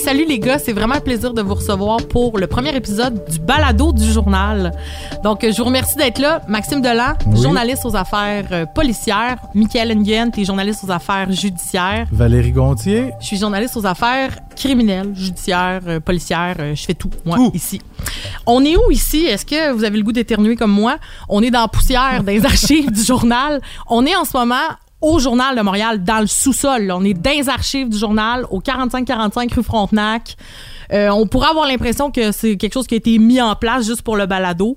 Salut les gars, c'est vraiment un plaisir de vous recevoir pour le premier épisode du balado du journal. Donc, je vous remercie d'être là. Maxime Delan, journaliste aux affaires euh, policières. Michael Nguyen, t'es journaliste aux affaires judiciaires. Valérie Gontier. Je suis journaliste aux affaires criminelles, judiciaires, euh, policières. euh, je fais tout, moi, ici. On est où ici? Est-ce que vous avez le goût d'éternuer comme moi? On est dans la poussière des archives du journal. On est en ce moment au Journal de Montréal, dans le sous-sol. là. On est dans les archives du journal, au 4545 rue Frontenac. Euh, on pourrait avoir l'impression que c'est quelque chose qui a été mis en place juste pour le balado,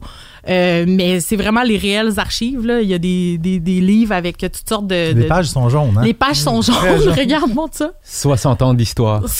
Euh, mais c'est vraiment les réelles archives. Là. Il y a des, des, des livres avec toutes sortes de... Les de- pages sont jaunes, hein? les pages sont jaunes. Regarde, montre ça. 60 ans d'histoire.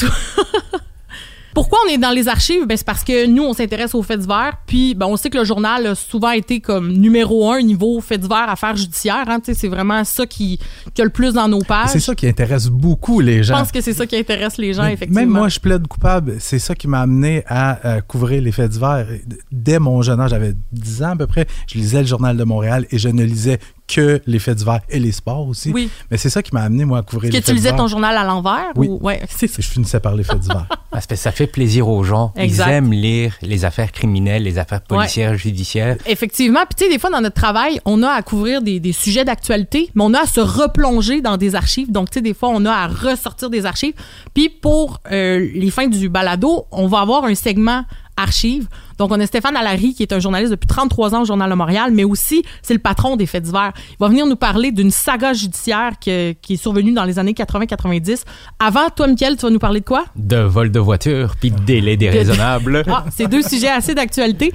Pourquoi on est dans les archives? Ben, c'est parce que nous, on s'intéresse aux faits divers. Puis, ben, on sait que le journal a souvent été comme numéro un niveau faits divers, affaires judiciaires. Hein, c'est vraiment ça qui, qui a le plus dans nos pages. C'est ça qui intéresse beaucoup les Je gens. pense que c'est ça qui intéresse les gens, Mais effectivement. Même moi, je plaide coupable. C'est ça qui m'a amené à euh, couvrir les faits divers. Dès mon jeune âge, j'avais 10 ans à peu près, je lisais le Journal de Montréal et je ne lisais que les faits divers et les sports aussi. Oui. Mais c'est ça qui m'a amené, moi, à couvrir Est-ce les que faits tu lisais divers. ton journal à l'envers? Oui. Ou... Ouais, c'est ça. Et je finissais par les faits divers. Parce que ça fait plaisir aux gens. Exact. Ils aiment lire les affaires criminelles, les affaires policières, judiciaires. Effectivement. Puis, tu sais, des fois, dans notre travail, on a à couvrir des, des sujets d'actualité, mais on a à se replonger dans des archives. Donc, tu sais, des fois, on a à ressortir des archives. Puis, pour euh, les fins du balado, on va avoir un segment archives. Donc, on a Stéphane Allary, qui est un journaliste depuis 33 ans au Journal de Montréal, mais aussi, c'est le patron des faits divers. Il va venir nous parler d'une saga judiciaire que- qui est survenue dans les années 80-90. Avant, toi, Mickaël, tu vas nous parler de quoi? De vol de voiture, puis de délai déraisonnable. Ah, c'est deux sujets assez d'actualité.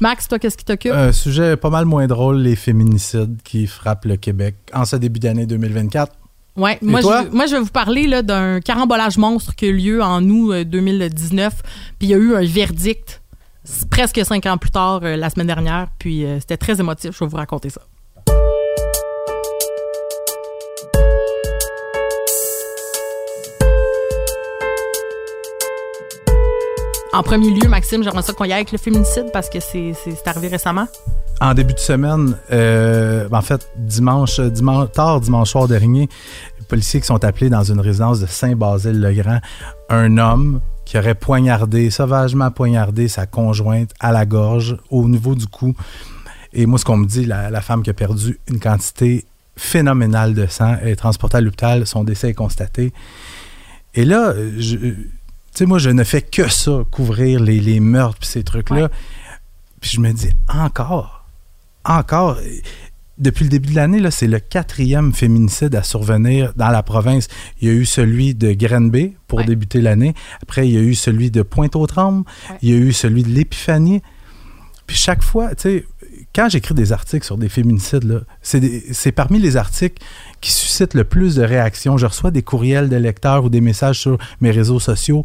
Max, toi, qu'est-ce qui t'occupe? Un sujet pas mal moins drôle, les féminicides qui frappent le Québec en ce début d'année 2024. Ouais, moi, toi? je, moi, je vais vous parler là, d'un carambolage monstre qui a eu lieu en août euh, 2019. Puis il y a eu un verdict presque cinq ans plus tard, euh, la semaine dernière. Puis euh, c'était très émotif. Je vais vous raconter ça. En premier lieu, Maxime, j'aimerais ça qu'on y aille avec le féminicide parce que c'est c'est- c'est arrivé récemment. En début de semaine, euh, en fait, dimanche, dimanche, tard dimanche soir dernier, les policiers qui sont appelés dans une résidence de Saint-Basile-le-Grand, un homme qui aurait poignardé, sauvagement poignardé sa conjointe à la gorge, au niveau du cou. Et moi, ce qu'on me dit, la, la femme qui a perdu une quantité phénoménale de sang est transportée à l'hôpital, son décès est constaté. Et là, je- tu sais, moi, je ne fais que ça, couvrir les, les meurtres puis ces trucs-là. Ouais. Puis je me dis, encore, encore. Depuis le début de l'année, c'est le quatrième féminicide à survenir dans la province. Il y a eu celui de Grenby pour Ouais. débuter l'année. Après, il y a eu celui de Pointe-aux-Trembles. Ouais. Il y a eu celui de l'Épiphanie. Puis chaque fois, tu sais, quand j'écris des articles sur des féminicides, c'est parmi les articles qui suscitent le plus de réactions. Je reçois des courriels de lecteurs ou des messages sur mes réseaux sociaux.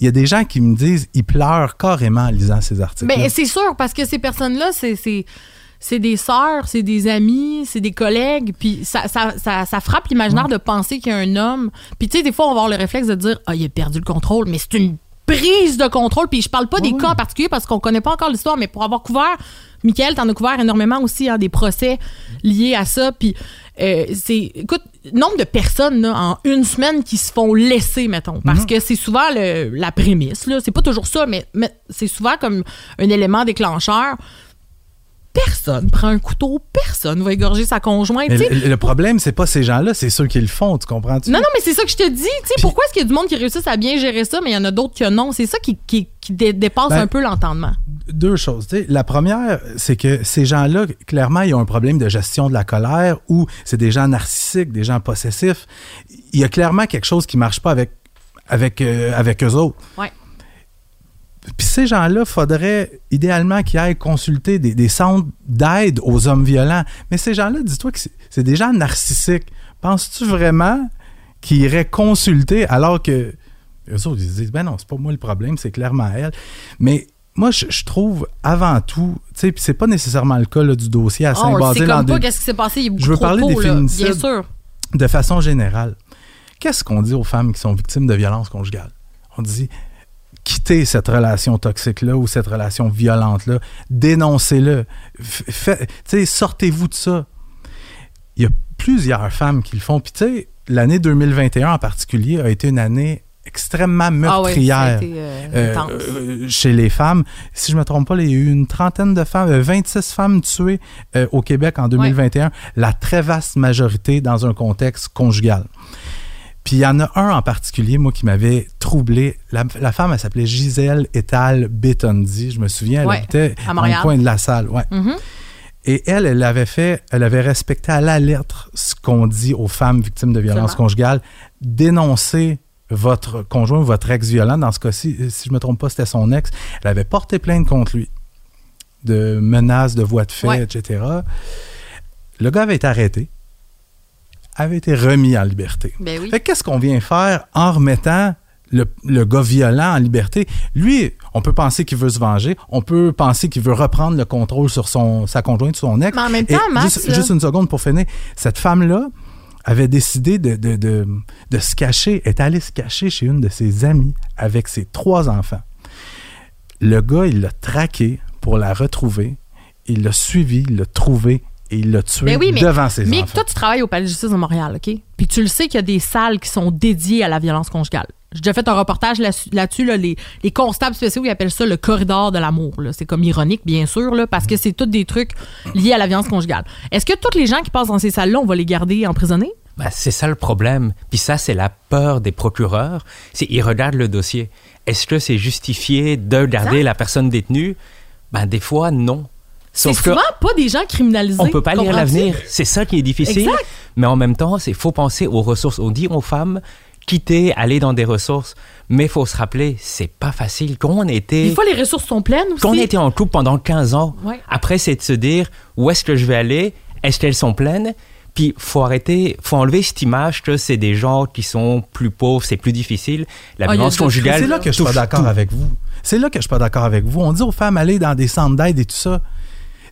Il y a des gens qui me disent, ils pleurent carrément en lisant ces articles. Ben, c'est sûr, parce que ces personnes-là, c'est. C'est des sœurs, c'est des amis, c'est des collègues, puis ça, ça, ça, ça frappe l'imaginaire de penser qu'il y a un homme. Puis tu sais, des fois, on va avoir le réflexe de dire « Ah, il a perdu le contrôle », mais c'est une prise de contrôle, puis je parle pas des cas en particulier parce qu'on connaît pas encore l'histoire, mais pour avoir couvert, Michael, t'en as couvert énormément aussi, hein, des procès liés à ça, puis euh, c'est, écoute, nombre de personnes là, en une semaine qui se font laisser, mettons, parce Mhm. que c'est souvent le- la prémisse, là, c'est pas toujours ça, mais, mais c'est souvent comme un élément déclencheur. Personne prend un couteau, personne va égorger sa conjointe. Le, le problème, c'est pas ces gens-là, c'est ceux qui le font, tu comprends-tu? Non, non, mais c'est ça que je te dis. pourquoi est-ce qu'il y a du monde qui réussit à bien gérer ça, mais il y en a d'autres que non? C'est ça qui, qui, qui dé- dépasse Ben, un peu l'entendement. Deux choses. tu sais. La première, c'est que ces gens-là, clairement, ils ont un problème de gestion de la colère ou c'est des gens narcissiques, des gens possessifs. Il y a clairement quelque chose qui marche pas avec, avec, euh, avec eux autres. Ouais. Puis ces gens-là, faudrait idéalement qu'ils aillent consulter des, des centres d'aide aux hommes violents. Mais ces gens-là, dis-toi que c'est- des gens narcissiques. Penses-tu vraiment qu'ils iraient consulter alors que Eux autres, ils se disent, ben non, c'est pas moi le problème, c'est clairement elle. Mais moi, je, je trouve avant tout, tu sais, puis c'est pas nécessairement le cas là, du dossier à sait Saint-Basile qu'est-ce qui s'est passé. Il est beaucoup Je veux parler tôt, des là. féminicides. Bien sûr. de façon générale. Qu'est-ce qu'on dit aux femmes qui sont victimes de violences conjugales? On dit quittez cette relation toxique-là ou cette relation violente-là, dénoncez-le. Sortez-vous de ça. Il y a plusieurs femmes qui le font. Puis, tu sais, l'année 2021 en particulier a été une année extrêmement Ah ouais, meurtrière. euh, Euh, euh, chez les femmes. Si je me trompe pas, il y a eu une trentaine de femmes, euh, 26 femmes tuées euh, au Québec en 2021, la très vaste majorité dans un contexte conjugal. Puis il y en a un en particulier, moi, qui m'avait troublé. La, la femme, elle s'appelait Gisèle Etal Betondi. Je me souviens, elle Ouais, habitait dans le coin de la salle. Ouais. Mhm. Et elle, elle avait fait, elle avait respecté à la lettre ce qu'on dit aux femmes victimes de violences conjugales. Dénoncer votre conjoint, votre ex-violent, dans ce cas-ci, si je ne me trompe pas, c'était son ex, elle avait porté plainte contre lui de menaces, de voies de fait, Ouais. etc. Le gars avait été arrêté, avait été remis en liberté. Ben oui. Qu'est-ce qu'on vient faire en remettant le, le gars violent en liberté? Lui, on peut penser qu'il veut se venger, on peut penser qu'il veut reprendre le contrôle sur son, sa conjointe, son ex. Mais en même temps, Max, juste, une seconde pour finir. Cette femme-là avait décidé de, de, de, de se cacher, est allée se cacher chez une de ses amies avec ses trois enfants. Le gars, il l'a traqué pour la retrouver. Il l'a suivi, il l'a trouvé et il l'a tué Ben oui, mais, devant ses mais enfants. toi, tu travailles au Palais de justice de Montréal, OK? Puis tu le sais qu'il y a des salles qui sont dédiées à la violence conjugale. J'ai déjà fait un reportage là- là-dessus, là, les, les constables spéciaux, ils appellent ça le corridor de l'amour. C'est comme ironique, bien sûr, là, parce que c'est tous des trucs liés à la violence conjugale. Est-ce que tous les gens qui passent dans ces salles-là, on va les garder emprisonnés? Ben, c'est ça le problème. Puis ça, c'est la peur des procureurs. C'est ils regardent le dossier. Est-ce que c'est justifié de garder Exact. la personne détenue? Ben des fois non. C'est Sauf que souvent pas des gens criminalisés. on peut pas lire l'avenir. C'est ça qui est difficile. Exact. Mais en même temps, c'est faut penser aux ressources. On dit aux femmes quitter, aller dans des ressources, mais faut se rappeler, c'est pas facile. Quand on était Des fois, les ressources sont pleines aussi. quand on était en couple pendant 15 ans, Ouais. après, c'est de se dire où est-ce que je vais aller? Est-ce qu'elles sont pleines? Puis, faut arrêter, faut enlever cette image que c'est des gens qui sont plus pauvres, c'est plus difficile. La Ah, violence conjugale. C'est là que je suis pas d'accord tout. avec vous. C'est là que je suis pas d'accord avec vous. On dit aux femmes aller dans des centres d'aide et tout ça.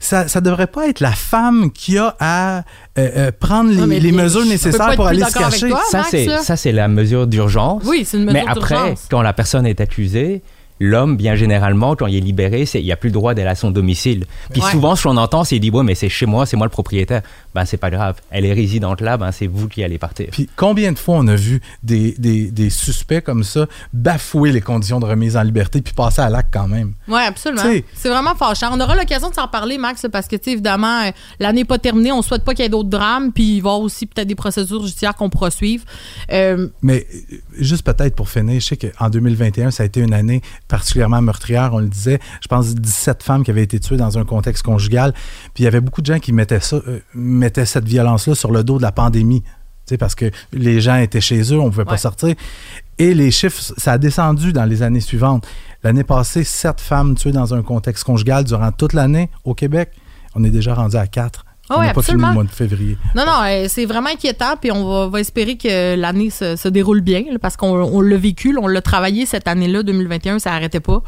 Ça, ça devrait pas être la femme qui a à euh, euh, prendre les, Non, mesures nécessaires pour aller se cacher. toi. Ça, c'est, ça, c'est la mesure d'urgence. Oui, c'est une mesure Mais après, d'urgence. quand la personne est accusée, l'homme, bien généralement, quand il est libéré, c'est, il n'y a plus le droit d'aller à son domicile. Puis Ouais. souvent, ce qu'on entend, c'est il dit Ouais, mais c'est chez moi, c'est moi le propriétaire. Ben, c'est pas grave. Elle est résidente là, ben, c'est vous qui allez partir. Puis combien de fois on a vu des, des, des suspects comme ça bafouer les conditions de remise en liberté puis passer à l'acte quand même? Oui, absolument. C'est vraiment fâchant. On aura l'occasion de s'en parler, Max, parce que, tu sais, évidemment, euh, l'année n'est pas terminée. On ne souhaite pas qu'il y ait d'autres drames. Puis il va y avoir aussi peut-être des procédures judiciaires qu'on pourra suivre. Euh, Mais euh, juste peut-être pour finir, je sais qu'en 2021, ça a été une année particulièrement meurtrière. On le disait, je pense 17 femmes qui avaient été tuées dans un contexte conjugal. Puis il y avait beaucoup de gens qui mettaient ça, euh, mettaient cette violence-là sur le dos de la pandémie. Parce que les gens étaient chez eux, on ne pouvait pas sortir. Et les chiffres, ça a descendu dans les années suivantes. L'année passée, 7 femmes tuées dans un contexte conjugal durant toute l'année au Québec. On est déjà rendu à 4. Ah on n'a pas fini le mois de février. non, non, euh, c'est vraiment inquiétant. Puis on va, va espérer que l'année se, se déroule bien, là, parce qu'on on l'a vécu, on l'a travaillé cette année-là, 2021, ça n'arrêtait pas.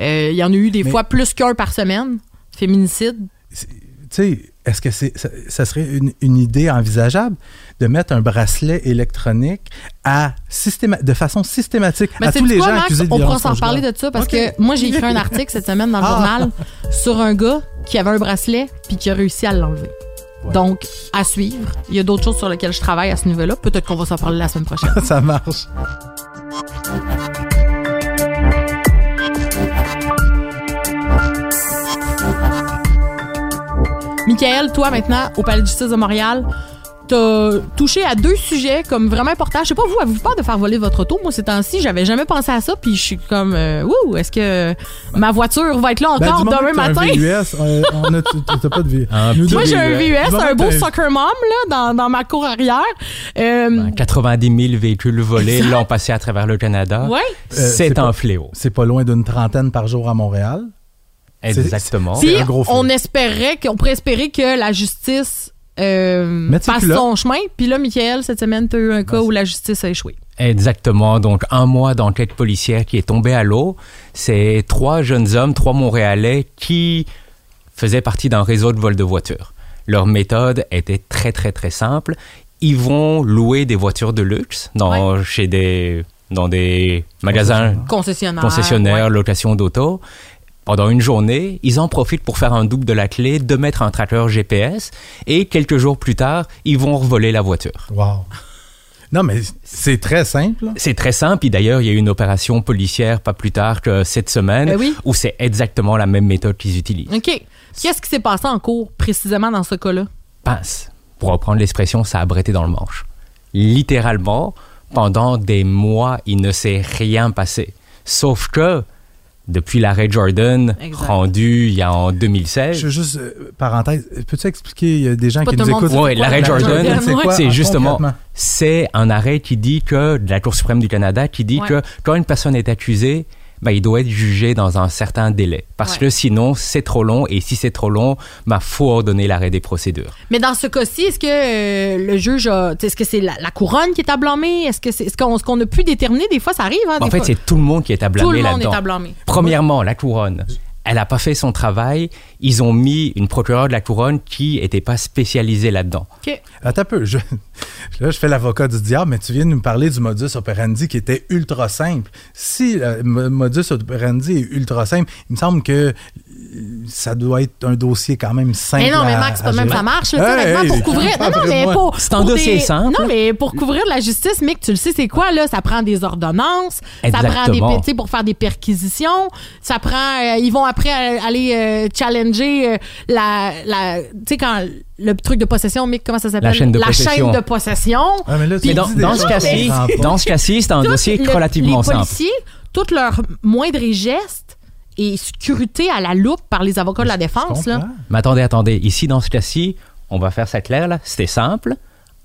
Euh, Il y en a eu des Mais- fois plus qu'un par semaine. Féminicide. tu sais, est-ce que c'est, ça, ça serait une, une idée envisageable de mettre un bracelet électronique à systéma- de façon systématique Mais à tous les quoi, gens Max? accusés de On pourra s'en parler de ça parce que moi, j'ai écrit un article cette semaine dans le Ah. journal sur un gars qui avait un bracelet puis qui a réussi à l'enlever. Ouais. Donc, à suivre. Il y a d'autres choses sur lesquelles je travaille à ce niveau-là. Peut-être qu'on va s'en parler la semaine prochaine. ça marche. Michael, toi maintenant, au Palais de justice de Montréal, t'as touché à deux sujets comme vraiment importants. Je sais pas, vous, avez-vous peur de faire voler votre auto? Moi, ces temps-ci, j'avais jamais pensé à ça, puis je suis comme, euh, ouh, est-ce que ma voiture va être là Ben, encore demain matin? Un VUS, euh, on a, tu- t'as pas de VUS. Moi, j'ai un VUS. Un beau soccer mom, là, dans, dans ma cour arrière. Euh, Ben, 90 000 véhicules volés l'ont passé à travers le Canada. ouais. c'est c'est pas- un fléau. C'est pas loin d'une trentaine par jour à Montréal. Exactement. C'est Puis, un gros on espérait qu'on pourrait espérer que la justice euh, passe son chemin. Puis là, Michael, cette semaine, tu as eu un cas où la justice a échoué. Exactement. Donc, un mois d'enquête policière qui est tombé à l'eau. C'est trois jeunes hommes, trois Montréalais, qui faisaient partie d'un réseau de vol de voitures. Leur méthode était très, très, très simple. Ils vont louer des voitures de luxe dans, chez des, dans des magasins Concessionnaire. concessionnaires, ouais. location d'auto. Pendant une journée, ils en profitent pour faire un double de la clé, de mettre un tracker GPS, et quelques jours plus tard, ils vont revoler la voiture. Wow. Non, mais c'est très simple. C'est très simple, et d'ailleurs, il y a eu une opération policière pas plus tard que cette semaine, Ben oui. où c'est exactement la même méthode qu'ils utilisent. OK. Qu'est-ce qui s'est passé en cours précisément dans ce cas-là? Pince, pour reprendre l'expression, ça a bretté dans le manche. Littéralement, pendant des mois, il ne s'est rien passé. Sauf que, depuis l'arrêt Jordan, Exact. rendu il y a en 2016, Je veux juste, euh, parenthèse, peux-tu expliquer, il y a des gens Pas qui nous écoutent? quoi l'arrêt la Jordan, c'est justement, c'est un arrêt qui dit que, de la Cour suprême du Canada, qui dit Ouais. que quand une personne est accusée, ben, il doit être jugé dans un certain délai. Parce Ouais. que sinon, c'est trop long, et si c'est trop long, ben, faut ordonner l'arrêt des procédures. Mais dans ce cas-ci, est-ce que euh, le juge a. Est-ce que c'est la, la couronne qui est à blâmer? Est-ce que c'est est-ce qu'on ce qu'on a pu déterminer? Des fois, ça arrive. Hein, En fait, fois. c'est tout le monde qui est à tout blâmer le monde là-dedans. est à blâmer. Premièrement, la couronne. Elle n'a pas fait son travail. Ils ont mis une procureure de la couronne qui n'était pas spécialisée là-dedans. OK. Attends un peu. Je, là, je fais l'avocat du diable, mais tu viens de nous parler du modus operandi qui était ultra simple. Si le mo- modus operandi est ultra simple, il me semble que euh, ça doit être un dossier quand même simple. Mais non, mais Max, à pas même ça marche. là, Hey, honnêtement, hey, pour couvrir. Non, mais pour. C'est un dossier des- simple. Non, mais pour couvrir la justice, Mick, tu le sais, c'est quoi, là? Ça prend des ordonnances. Ça prend des. Exactement. Tu pour faire des perquisitions. Ça prend. euh, ils vont après euh, aller euh, challenger euh, la. la tu sais, quand. Le truc de possession, Mick, comment ça s'appelle? La chaîne de la possession. chaîne de possession. Ah, mais là, Mais dans, ce cas-ci, dans ce cas-ci, c'est un dossier le- relativement les simple. policiers, tous leurs moindres gestes est scruté à la loupe par les avocats de la défense. Là. Mais attendez, attendez. Ici, dans ce cas-ci, on va faire ça clair, là. C'était simple.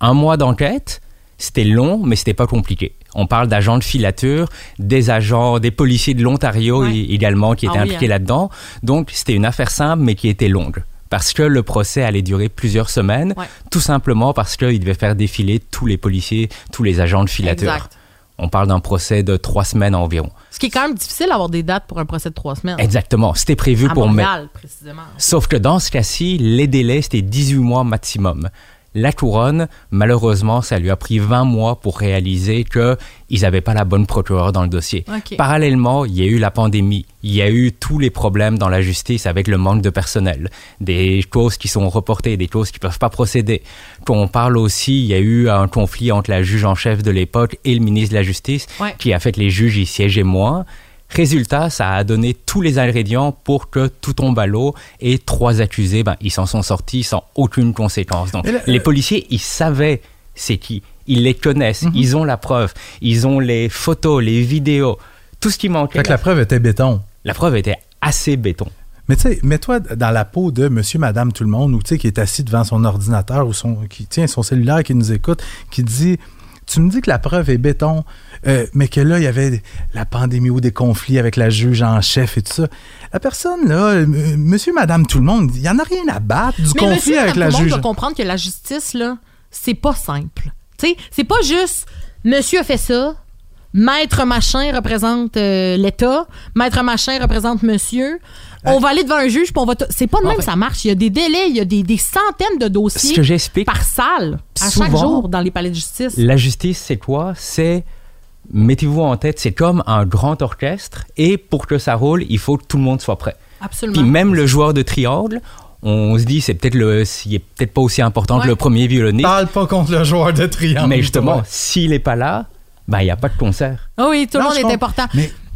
Un mois d'enquête. C'était long, mais c'était pas compliqué. On parle d'agents de filature, des agents, des policiers de l'Ontario Ouais. également qui Ah étaient oui, impliqués hein. là-dedans. Donc, c'était une affaire simple, mais qui était longue. Parce que le procès allait durer plusieurs semaines, Ouais. tout simplement parce qu'il devait faire défiler tous les policiers, tous les agents de filature. Exact. On parle d'un procès de trois semaines environ. Ce qui est quand même difficile d'avoir des dates pour un procès de trois semaines. Exactement. C'était prévu à pour mai. Précisément. Sauf que dans ce cas-ci, les délais, c'était 18 mois maximum. La couronne, malheureusement, ça lui a pris 20 mois pour réaliser qu'ils n'avaient pas la bonne procureure dans le dossier. Parallèlement, il y a eu la pandémie. Il y a eu tous les problèmes dans la justice avec le manque de personnel. Des choses qui sont reportées, des choses qui ne peuvent pas procéder. Quand on parle aussi, il y a eu un conflit entre la juge en chef de l'époque et le ministre de la Justice Ouais. qui a fait que les juges y siégeaient moins. Résultat, ça a donné tous les ingrédients pour que tout tombe à l'eau et trois accusés, ben, ils s'en sont sortis sans aucune conséquence. Donc, là, les euh, policiers, ils savaient c'est qui. Ils les connaissent, Mhm. ils ont la preuve, ils ont les photos, les vidéos, tout ce qui manquait. Fait que la preuve était béton. La preuve était assez béton. Mais tu sais, mets-toi dans la peau de monsieur, madame, tout le monde, ou tu sais, qui est assis devant son ordinateur ou son, qui tient son cellulaire, qui nous écoute, qui dit Tu me dis que la preuve est béton, euh, mais que là, il y avait la pandémie ou des conflits avec la juge en chef et tout ça. La personne, là, euh, monsieur, madame, tout le monde, il n'y en a rien à battre du Mais conflit monsieur, avec madame, la tout le monde juge. doit comprendre que la justice, là, c'est pas simple. Tu sais, c'est pas juste monsieur a fait ça, maître machin représente euh, l'État, maître machin représente monsieur. On va aller devant un juge, puis on va. t- C'est pas de En même fait- ça marche. Il y a des délais, il y a des, des centaines de Ce dossiers que j'explique, par salle à chaque Souvent, jour dans les palais de justice. la justice, c'est quoi? C'est, mettez-vous en tête, c'est comme un grand orchestre et pour que ça roule, il faut que tout le monde soit prêt. Absolument. Puis même le joueur de triangle, on se dit c'est peut-être le, il est peut-être pas aussi important que le premier violoniste, Parle pas contre le joueur de triangle. mais justement, s'il est pas là, ben il y a pas de concert. Ah oui, tout le monde est comprends. important.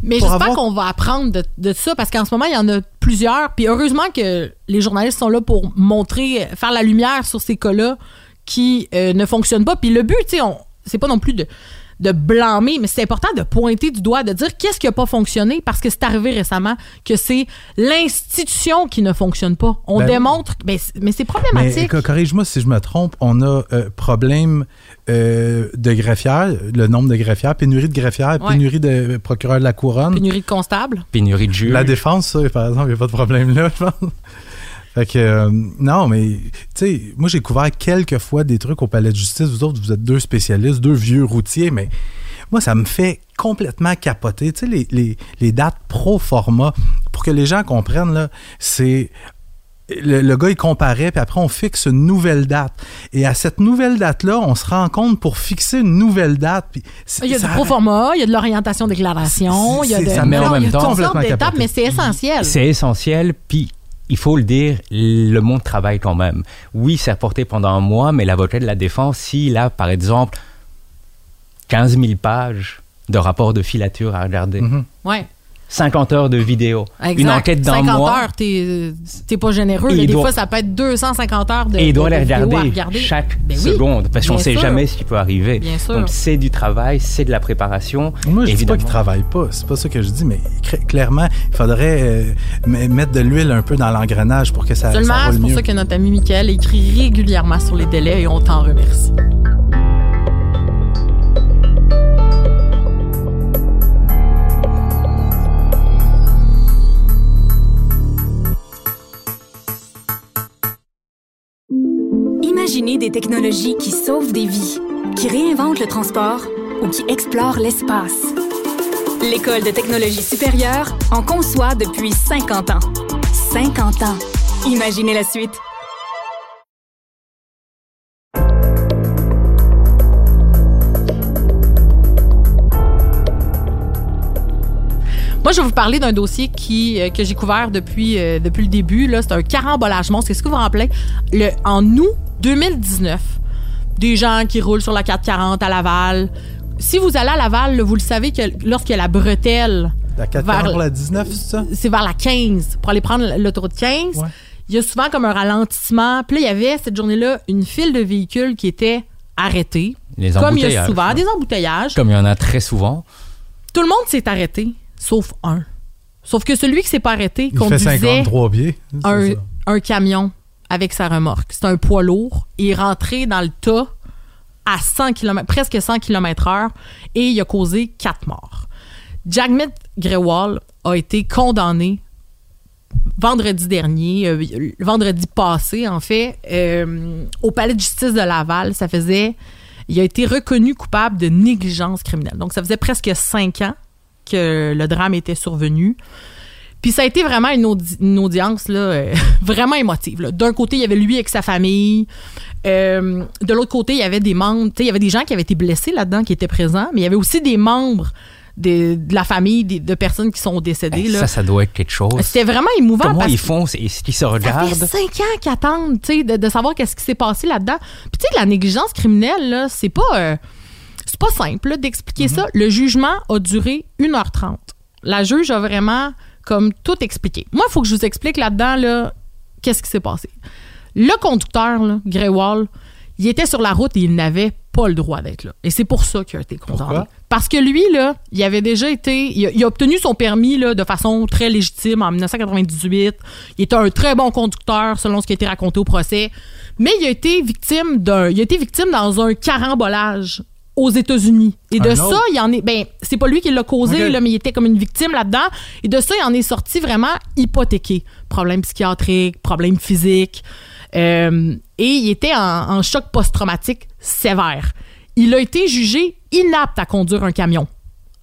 Mais j'espère avoir- qu'on va apprendre de, de ça parce qu'en ce moment, il y en a plusieurs. Puis heureusement que les journalistes sont là pour montrer, faire la lumière sur ces cas-là qui euh, ne fonctionnent pas. Puis le but, tu sais, on- c'est pas non plus de, de blâmer, mais c'est important de pointer du doigt, de dire qu'est-ce qui n'a pas fonctionné parce que c'est arrivé récemment que c'est l'institution qui ne fonctionne pas. On Ben démontre, mais, c'est- mais c'est problématique. co- corrige-moi si je me trompe, on a euh, problème euh, de greffières, le nombre de greffières, pénurie de greffières, Ouais. pénurie de procureurs de la couronne. Pénurie de constables. Pénurie de juges. La défense, ça, par exemple, il n'y a pas de problème là, je pense. Fait que, euh, non, mais, tu sais, moi, j'ai couvert quelques fois des trucs au palais de justice. Vous autres, vous êtes deux spécialistes, deux vieux routiers, mais moi, ça me fait complètement capoter. Tu sais, les, les, les dates pro format, pour que les gens comprennent, là, c'est le, le, gars, il comparait, puis après, on fixe une nouvelle date. Et à cette nouvelle date-là, on se rend compte pour fixer une nouvelle date. Puis il y a du pro format, il y a de l'orientation déclaration, il y a de. Ça met en même temps. toutes sortes d'étapes, mais c'est essentiel. C'est essentiel, puis il faut le dire, le monde travaille quand même. Oui, c'est reporté pendant un mois, mais l'avocat de la défense, s'il a, par exemple, 15 000 pages de rapports de filature à regarder. Mm -hmm. Ouais. 50 heures de vidéo. Exact. Une enquête d'un mois. 50 heures, t'es pas généreux. Là, des doit, fois, ça peut être 250 heures de Et il doit de, les de regarder, regarder, chaque ben oui, seconde, parce qu'on sait jamais ce qui peut arriver. Bien sûr. Donc, c'est du travail, c'est de la préparation. Moi, je évidemment. dis pas qu'ils travaillent pas. C'est pas ça que je dis, mais clairement, il faudrait euh, mettre de l'huile un peu dans l'engrenage pour que ça, Seulement, ça roule c'est pour mieux. ça que notre ami Michael écrit régulièrement sur les délais et on t'en remercie. Des technologies qui sauvent des vies, qui réinventent le transport ou qui explorent l'espace. L'École de technologie supérieure en conçoit depuis 50 ans. 50 ans. Imaginez la suite. Moi, je vais vous parler d'un dossier qui, euh, que j'ai couvert depuis, euh, depuis le début. Là, c'est un carambolage monstre. Qu'est-ce que vous vous rappelez? Le, en août 2019, des gens qui roulent sur la 440 à Laval. Si vous allez à Laval, vous le savez que lorsque la bretelle... La 440 pour la 19, c'est ça? C'est vers la 15, pour aller prendre l'autoroute 15. Ouais. Il y a souvent comme un ralentissement. Puis là, il y avait cette journée-là une file de véhicules qui était arrêtée. Les Comme il y a souvent, ouais. des embouteillages. Comme il y en a très souvent. Tout le monde s'est arrêté, sauf un. Sauf que celui qui s'est pas arrêté Il fait conduisait 53 pieds. c'est un, ça. un camion avec sa remorque. C'est un poids lourd. Il est rentré dans le tas à 100 km, presque 100 km heure et il a causé quatre morts. Jagmeet Grewal a été condamné vendredi dernier, euh, vendredi passé en fait, euh, au palais de justice de Laval. Ça faisait, il a été reconnu coupable de négligence criminelle. Donc ça faisait presque cinq ans que le drame était survenu. Puis ça a été vraiment une, audi- une audience là, euh, vraiment émotive. D'un côté, il y avait lui avec sa famille. Euh, de l'autre côté, il y avait des membres, il y avait des gens qui avaient été blessés là-dedans, qui étaient présents, mais il y avait aussi des membres de la famille de personnes qui sont décédées. Eh, là. ça, ça doit être quelque chose. C'était vraiment émouvant Comment parce ils font? Est-ce qu'ils se ça fait regardent? cinq ans qu'ils attendent, de, de savoir qu'est-ce qui s'est passé là-dedans. Puis tu sais, la négligence criminelle, là, c'est pas, euh, c'est pas simple d'expliquer ça. Le jugement a duré 1h30. La juge a vraiment comme tout expliqué. Moi, il faut que je vous explique là-dedans, là, qu'est-ce qui s'est passé. Le conducteur, là, Greywall, il était sur la route et il n'avait pas le droit d'être là. Et c'est pour ça qu'il a été condamné. Parce que lui, là, il avait déjà été. Il a, il a obtenu son permis là, de façon très légitime en 1998. Il était un très bon conducteur, selon ce qui a été raconté au procès. Mais il a été victime d'un. Il a été victime dans un carambolage aux États-Unis. Et de ça, il en est. Ben, c'est pas lui qui l'a causé, là, mais il était comme une victime là-dedans. Et de ça, il en est sorti vraiment hypothéqué. Problème psychiatrique, problème physique. Euh, et il était en, en choc post-traumatique sévère. Il a été jugé inapte à conduire un camion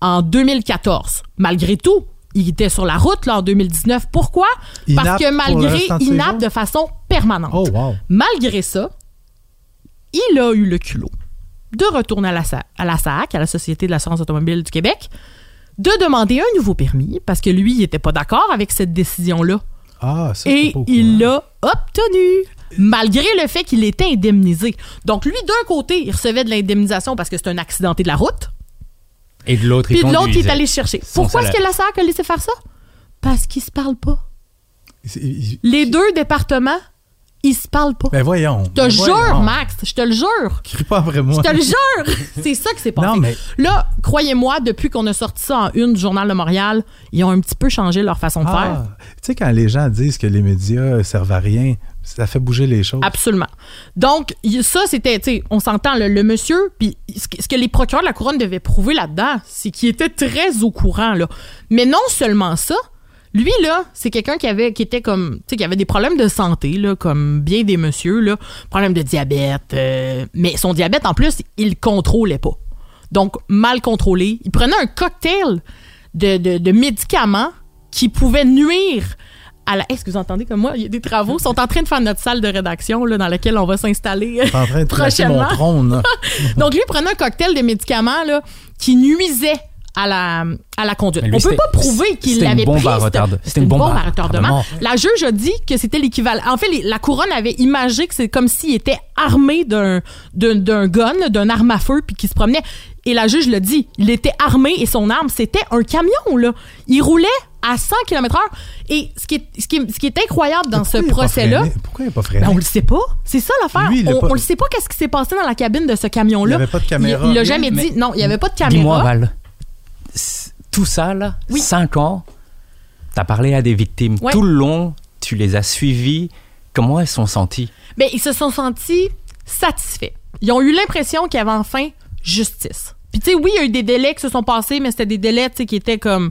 en 2014. Malgré tout, il était sur la route là, en 2019. Pourquoi? Parce que malgré inapte de façon permanente. Oh, wow. Malgré ça, il a eu le culot de retourner à la, SA- à la SAC, à la Société de l'assurance automobile du Québec, de demander un nouveau permis parce que lui, il n'était pas d'accord avec cette décision-là. Ah, ça, Et pas il l'a obtenu, malgré le fait qu'il était indemnisé. Donc, lui, d'un côté, il recevait de l'indemnisation parce que c'est un accidenté de la route, Et de l'autre, ils puis de l'autre, il est allé chercher. Pourquoi est-ce que la SAC a laissé faire ça? Parce qu'ils se parlent pas. Il- Les deux départements, ils se parlent pas. Ben voyons. Je te Ben jure, voyons. Max, je te le jure. Crie pas après moi. Je te le jure! C'est ça qui s'est passé. Non, mais- Là, croyez-moi, depuis qu'on a sorti ça en une du Journal de Montréal, ils ont un petit peu changé leur façon de faire. Ah, tu sais, quand les gens disent que les médias servent à rien, ça fait bouger les choses. Absolument. Donc, ça, c'était, tu sais, on s'entend, le, le monsieur, puis ce que, les procureurs de la couronne devaient prouver là-dedans, c'est qu'il était très au courant, là. Mais non seulement ça, Lui, là, c'est quelqu'un qui avait, qui était comme, tu sais, qui avait des problèmes de santé, là, comme bien des messieurs, là. Problème de diabète. euh, mais son diabète, en plus, il contrôlait pas. Donc, mal contrôlé. Il prenait un cocktail de, de, de médicaments qui pouvaient nuire à la. Est-ce que vous entendez comme moi? Il y a des travaux. Ils sont en train de faire notre salle de rédaction, là, dans laquelle on va s'installer. Mon Prochainement. trône. Donc, lui, il prenait un cocktail de médicaments là, qui nuisait à la, à la conduite. Lui, On peut pas prouver qu'il c'était une l'avait bombe pris. à c'était- une bombe à retardement. La juge a dit que c'était l'équivalent. En fait, les- la couronne avait imagé que c'est comme s'il était armé d'un gun, d'un arme à feu, puis qu'il se promenait. Et la juge l'a dit. Il était armé et son arme, c'était un camion. Là. Il roulait à 100 km/h. Et ce qui est, ce qui est, ce qui est incroyable dans ce Pourquoi a procès-là? Pourquoi il n'a pas freiné? ben, on le sait pas. C'est ça l'affaire. On, on le sait pas qu'est-ce qui s'est passé dans la cabine de ce camion-là. Il y avait pas de caméra, Il, il l'a rien, jamais mais- dit. Non, il y avait pas de Dis-moi, caméra. Val, tout ça, là, Oui. cinq ans, t'as parlé à des victimes. Ouais. Tout le long, tu les as suivies. Comment elles sont senties? Ben, ils se sont sentis satisfaits. Ils ont eu l'impression qu'il y avait enfin justice. Puis tu sais, oui, il y a eu des délais qui se sont passés, mais c'était des délais tu sais, qui étaient comme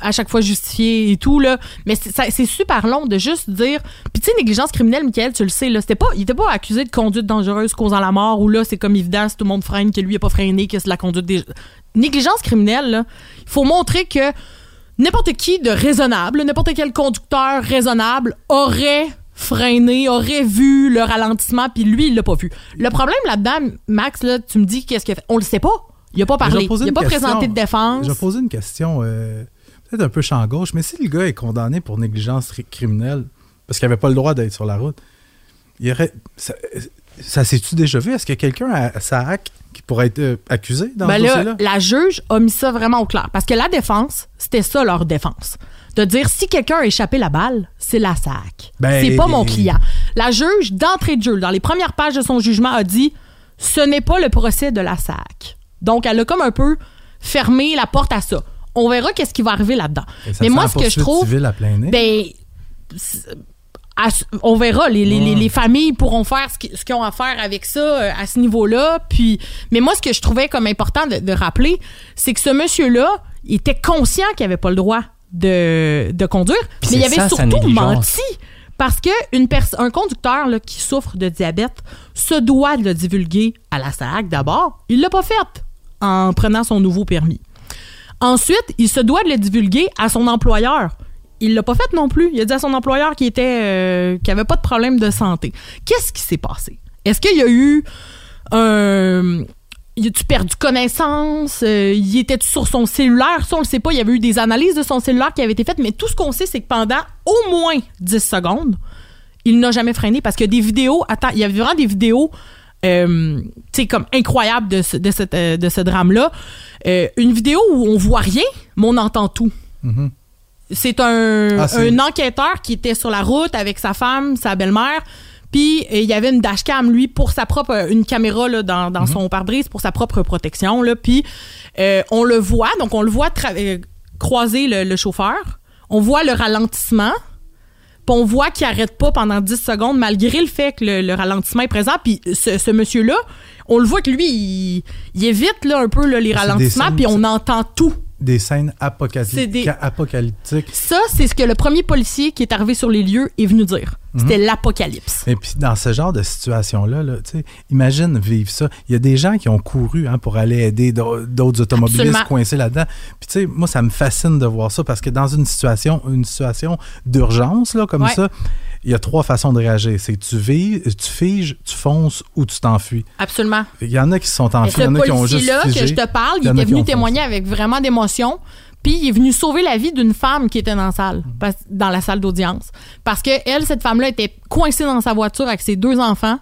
à chaque fois justifiés et tout là. Mais c'est c'est super long de juste dire. Puis tu sais, négligence criminelle, Michael, tu le sais là, c'était pas, il était pas accusé de conduite dangereuse causant la mort ou là c'est comme évident si tout le monde freine que lui a pas freiné que c'est la conduite des négligence criminelle. là, Il faut montrer que n'importe qui de raisonnable, n'importe quel conducteur raisonnable aurait freiné, aurait vu le ralentissement, puis lui, il l'a pas vu. Le problème là-dedans, Max, là, tu me dis qu'est-ce qu'il a fait? On le sait pas. Il a pas parlé. Il a pas question. présenté de défense. Je vais poser une question, euh, peut-être un peu champ gauche, mais si le gars est condamné pour négligence ri- criminelle, parce qu'il n'avait pas le droit d'être sur la route, il aurait, ça, ça s'est-tu déjà vu? Est-ce a quelqu'un à, à SAAC qui pourrait être euh, accusé dans Ben ce là, dossier-là? la juge a mis ça vraiment au clair. Parce que la défense, c'était ça leur défense. De dire si quelqu'un a échappé la balle, c'est la SAC. Ben, c'est pas mon client. La juge, d'entrée de jeu, dans les premières pages de son jugement, a dit ce n'est pas le procès de la SAC. Donc, elle a comme un peu fermé la porte à ça. On verra qu'est-ce qui va arriver là-dedans. Mais moi, ce que je trouve. Ben, à- on verra. Les, les- les- les familles pourront faire ce qui- ce qu'ils ont à faire avec ça euh, à ce niveau-là. Puis, mais moi, ce que je trouvais comme important de, de rappeler, c'est que ce monsieur-là, il était conscient qu'il n'avait pas le droit de, de conduire, Puis mais il avait ça, surtout menti. Parce que une pers- un conducteur là, qui souffre de diabète se doit de le divulguer à la SAC d'abord. Il l'a pas fait en prenant son nouveau permis. Ensuite, il se doit de le divulguer à son employeur. Il l'a pas fait non plus. Il a dit à son employeur qu'il était, euh, qu'il avait pas de problème de santé. Qu'est-ce qui s'est passé? Est-ce qu'il y a eu un il a-tu perdu connaissance? Euh, il était sur son cellulaire? Ça, on le sait pas. Il y avait eu des analyses de son cellulaire qui avaient été faites, mais tout ce qu'on sait, c'est que pendant au moins 10 secondes, il n'a jamais freiné parce qu'il y a des vidéos. Attends, il y avait vraiment des vidéos, euh, comme incroyables de ce, de euh, de ce drame-là. Une vidéo où on voit rien, mais on entend tout. Mhm. C'est un, Ah, un enquêteur qui était sur la route avec sa femme, sa belle-mère. Puis euh, il y avait une dashcam, lui, pour sa propre. euh, une caméra là, dans, Mhm. son pare-brise pour sa propre protection. Là. Puis euh, on le voit, donc on le voit euh, croiser le, le chauffeur. On voit le ralentissement. Puis on voit qu'il arrête pas pendant 10 secondes, malgré le fait que le, le ralentissement est présent. Puis ce, ce monsieur-là, on le voit que lui, il, il évite là, un peu là, les ralentissements, puis on entend tout. Des scènes apocalyptiques. des- apocalyptiques. Ça, c'est ce que le premier policier qui est arrivé sur les lieux est venu dire. Mhm. C'était l'apocalypse. Et puis dans ce genre de situation-là, là, imagine vivre ça. Il y a des gens qui ont couru hein, pour aller aider d'au- d'autres automobilistes Absolument. coincés là-dedans. Puis tu sais, moi, ça me fascine de voir ça parce que dans une situation, une situation d'urgence là, comme Ouais. ça, il y a trois façons de réagir. C'est tu vis, tu figes, tu fonces ou tu t'enfuis. Absolument. Il y en a qui se sont enfuis, il y en a qui ont juste figé. que je te parle, Il ont venu témoigner avec vraiment d'émotion. Puis il est venu sauver la vie d'une femme qui était dans la salle, parce- dans la salle d'audience. Parce que elle, cette femme-là, était coincée dans sa voiture avec ses deux enfants.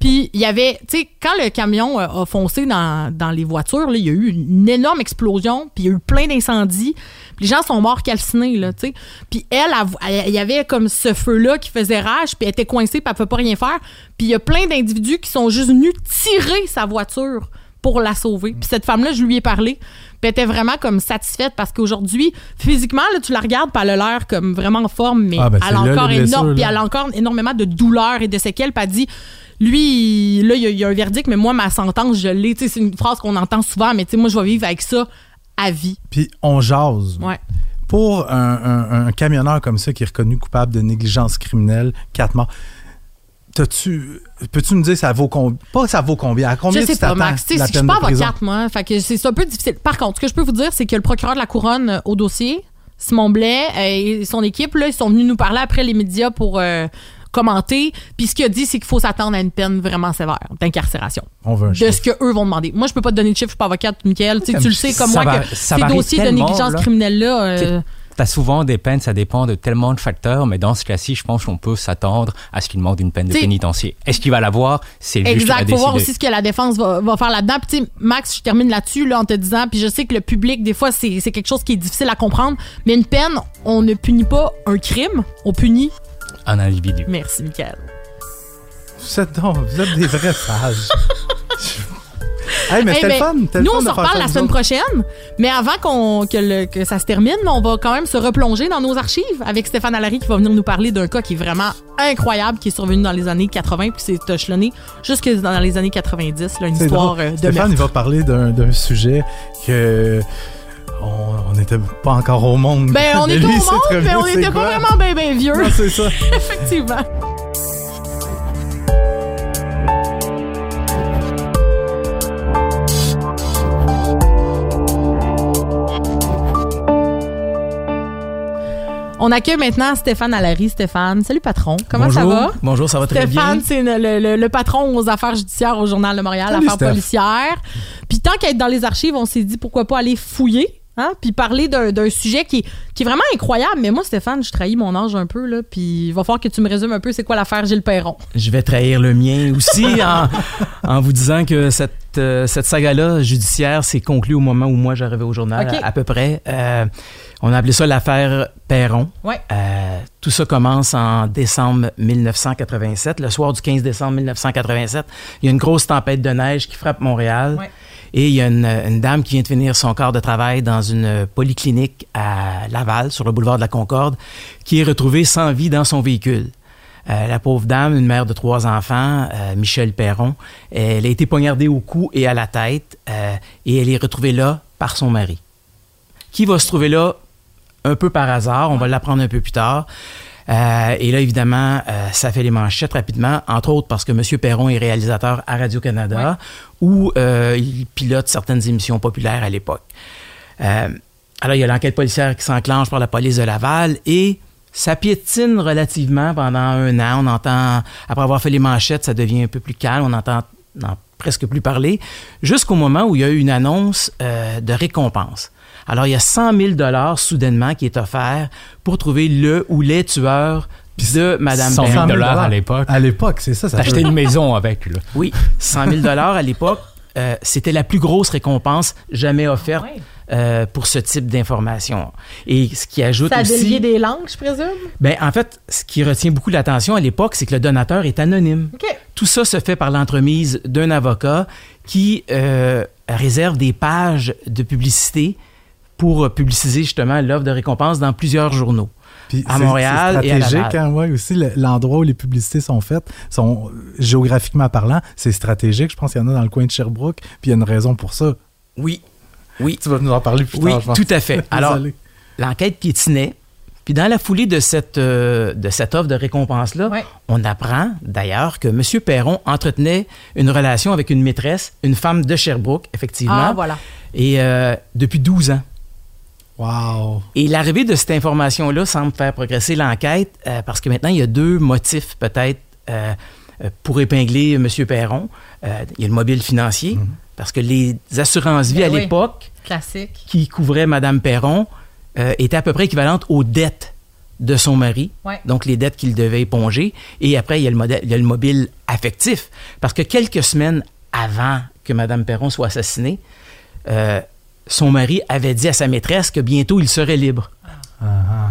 Puis il y avait, tu sais, quand le camion euh, a foncé dans, dans les voitures, là, il y a eu une énorme explosion, puis il y a eu plein d'incendies. Puis les gens sont morts calcinés, là, tu sais. Puis elle, il y avait comme ce feu-là qui faisait rage, puis elle était coincée, puis elle ne pouvait pas rien faire. Puis il y a plein d'individus qui sont juste venus tirer sa voiture pour la sauver. Puis cette femme-là, je lui ai parlé, puis elle était vraiment comme satisfaite parce qu'aujourd'hui, physiquement, là, tu la regardes, puis elle a l'air comme vraiment en forme, mais Ah, ben, elle, a encore énorme, puis elle a encore énormément de douleurs et de séquelles, puis elle dit lui, là, il y, a- il y a un verdict, mais moi, ma sentence, je l'ai. C'est une phrase qu'on entend souvent, mais tu sais, moi, je vais vivre avec ça à vie. Puis on jase. Ouais. pour un, un- un camionneur comme ça qui est reconnu coupable de négligence criminelle, quatre morts, t'as-tu, peux-tu nous dire ça vaut combien? Pas ça vaut combien, à combien je sais tu pas, Max. Tu la si je suis peine pas de prison? avocate, moi. Fait que c'est c'est un peu difficile. Par contre, ce que je peux vous dire, c'est que le procureur de la couronne euh, au dossier, Simon Blais euh, et son équipe, là, ils sont venus nous parler après les médias pour euh, commenter. Puis ce qu'il a dit, c'est qu'il faut s'attendre à une peine vraiment sévère d'incarcération. On veut un De chiffre. ce que eux vont demander. Moi, je peux pas te donner de chiffre, je suis pas avocate, Michael. Tu sais, Ok, tu le sais comme moi va- que ces dossiers de négligence là. criminelle-là. euh, Tu as souvent des peines, ça dépend de tellement de facteurs, mais dans ce cas-ci, je pense qu'on peut s'attendre à ce qu'il demande une peine de pénitentiaire. Est-ce qu'il va l'avoir? C'est le juge Exact. Faut voir aussi ce que la défense va, va faire là-dedans. Puis, Max, je termine là-dessus là, en te disant, puis je sais que le public, des fois, c'est c'est quelque chose qui est difficile à comprendre, mais une peine, on ne punit pas un crime, on punit. Un individu. Merci, Michael. Vous êtes, donc- vous êtes des vrais sages. hey, mais Hey, c'était le ben, fun. le nous, fun on se reparle la semaine prochaine, mais avant qu'on que, le- que ça se termine, on va quand même se replonger dans nos archives avec Stéphane Allary qui va venir nous parler d'un cas qui est vraiment incroyable, qui est survenu dans les années 80, puis c'est échelonné jusque dans les années 90, là, une histoire drôle. euh, de Stéphane, meurtre. il va parler d'un d'un sujet que on n'était pas encore au monde. Ben, on était au monde, mais on c'est était quoi? pas vraiment bien, bien vieux. Non, c'est ça. Effectivement. On accueille maintenant Stéphane Allary. Stéphane, salut patron. Comment Bonjour. ça va? Bonjour, ça va très Stéphane, bien. c'est le, le- le patron aux affaires judiciaires au Journal de Montréal, Salut, affaires Steph. policières. Puis tant qu'à être dans les archives, on s'est dit pourquoi pas aller fouiller, hein, puis parler d'un sujet qui, qui est vraiment incroyable. Mais moi, Stéphane, je trahis mon âge un peu, là, puis il va falloir que tu me résumes un peu c'est quoi l'affaire Gilles Perron. Je vais trahir le mien aussi en, en vous disant que cette, euh, cette saga-là judiciaire s'est conclue au moment où moi j'arrivais au journal, à, à peu près. Euh, on a appelé ça l'affaire Perron. Ouais. Euh, tout ça commence en décembre 1987, le soir du 15 décembre 1987. Il y a une grosse tempête de neige qui frappe Montréal. Ouais. Et il y a une, dame qui vient de finir son quart de travail dans une polyclinique à Laval, sur le boulevard de la Concorde, qui est retrouvée sans vie dans son véhicule. Euh, la pauvre dame, une mère de trois enfants, euh, Michel Perron, elle a été poignardée au cou et à la tête euh, et elle est retrouvée là par son mari. Qui va se trouver là un peu par hasard, on va l'apprendre un peu plus tard. Euh, et là, évidemment, euh, ça fait les manchettes rapidement, entre autres parce que M. Perron est réalisateur à Radio-Canada, où euh, il pilote certaines émissions populaires à l'époque. Alors, il y a l'enquête policière qui s'enclenche par la police de Laval et ça piétine relativement pendant un an. On entend, après avoir fait les manchettes, ça devient un peu plus calme. On entend presque plus parler, jusqu'au moment où il y a eu une annonce de récompense. Alors, il y a 100 000 soudainement qui est offert pour trouver le ou les tueurs de Mme 100 000 Perron. dollars à l'époque. À l'époque, c'est ça. ça T'as acheté peut- une maison avec, là. Oui, 100 000 à l'époque. euh, c'était la plus grosse récompense jamais offerte Ouais. euh, pour ce type d'information. Et ce qui ajoute Ça a aussi... délié des langues, je présume? Ben, en fait, ce qui retient beaucoup l'attention à l'époque, c'est que le donateur est anonyme. OK. Tout ça se fait par l'entremise d'un avocat qui euh, réserve des pages de publicité pour publiciser justement l'offre de récompense dans plusieurs journaux. Puis à Montréal et à stratégique, hein, ouais, aussi le- l'endroit où les publicités sont faites, sont géographiquement parlant, c'est stratégique. Je pense qu'il y en a dans le coin de Sherbrooke, puis il y a une raison pour ça. Oui, oui, Tu vas nous en parler plus oui, tard, pense. tout à fait. Alors, l'enquête piétinait. Puis dans la foulée de cette, euh, de cette offre de récompense-là, Ouais. on apprend d'ailleurs que M. Perron entretenait une relation avec une maîtresse, une femme de Sherbrooke, effectivement, Ah, voilà. et euh, depuis 12 ans. Wow. Et l'arrivée de cette information-là semble faire progresser l'enquête euh, parce que maintenant, il y a deux motifs peut-être euh, euh, pour épingler M. Perron. Euh, il y a le mobile financier, parce que les assurances-vie Ben à oui. l'époque Classique. qui couvraient Mme Perron euh, étaient à peu près équivalentes aux dettes de son mari, Ouais. donc les dettes qu'il devait éponger. Et après, il y, a le modèle, il y a le mobile affectif, parce que quelques semaines avant que Mme Perron soit assassinée, euh, son mari avait dit à sa maîtresse que bientôt il serait libre. Ah,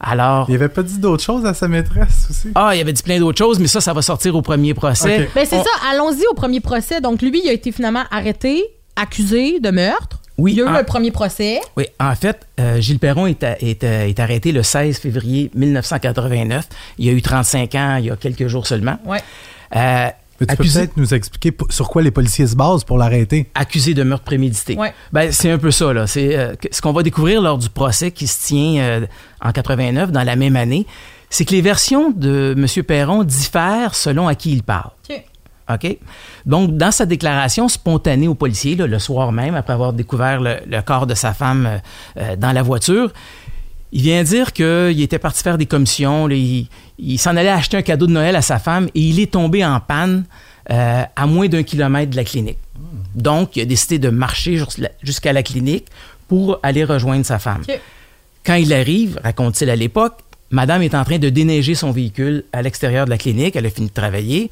Alors, Il avait pas dit d'autre chose à sa maîtresse aussi? ah, il avait dit plein d'autres choses, mais ça, ça va sortir au premier procès. Ben c'est On- ça, allons-y au premier procès. Donc lui, il a été finalement arrêté, accusé de meurtre. Oui, Il y a eu en- le premier procès. Oui, en fait, euh, Gilles Perron est, a- est, est arrêté le 16 février 1989. Il a eu 35 ans il y a quelques jours seulement. Ouais. Euh, Mais tu Accusé- peux peut-être nous expliquer sur quoi les policiers se basent pour l'arrêter? accusé de meurtre prémédité. Ouais. Ben, c'est un peu ça. Là. C'est, euh, ce qu'on va découvrir lors du procès qui se tient euh, en 89, dans la même année, c'est que les versions de M. Perron diffèrent selon à qui il parle. OK. OK? Donc, dans sa déclaration spontanée au policier, là, le soir même, après avoir découvert le, le corps de sa femme euh, dans la voiture, il vient dire qu'il était parti faire des commissions. là, il il s'en allait acheter un cadeau de Noël à sa femme et il est tombé en panne euh, à moins d'un kilomètre de la clinique. Donc, il a décidé de marcher jus- jusqu'à la clinique pour aller rejoindre sa femme. Quand il arrive, raconte-t-il à l'époque, Madame est en train de déneiger son véhicule à l'extérieur de la clinique. Elle a fini de travailler.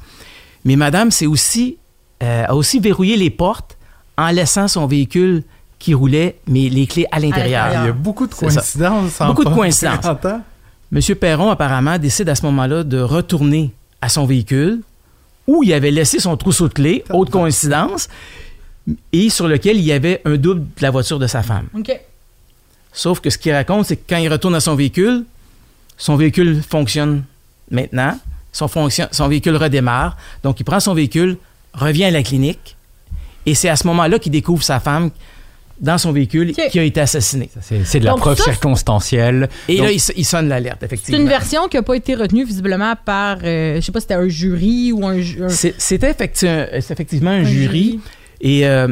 Mais Madame s'est aussi, euh, a aussi verrouillé les portes en laissant son véhicule qui roulait, mais les clés à l'intérieur. Il y a beaucoup de coïncidences. en Beaucoup de coïncidences. 40 ans. Monsieur Perron, apparemment, décide à ce moment-là de retourner à son véhicule où il avait laissé son trousseau de clés, haute coïncidence, et sur lequel il y avait un double de la voiture de sa femme. OK. Sauf que ce qu'il raconte, c'est que quand il retourne à son véhicule, son véhicule fonctionne maintenant, son, fonction- son véhicule redémarre, donc il prend son véhicule, revient à la clinique, et c'est à ce moment-là qu'il découvre sa femme dans son véhicule qui a été assassinée. C'est c'est de la Donc preuve ça, c'est- circonstancielle. Et Donc, là, il, il sonne l'alerte, C'est effectivement. une version qui n'a pas été retenue visiblement par, euh, je sais pas si c'était un jury ou un... C'est- C'était effecti- c'est effectivement un, un jury. Et euh,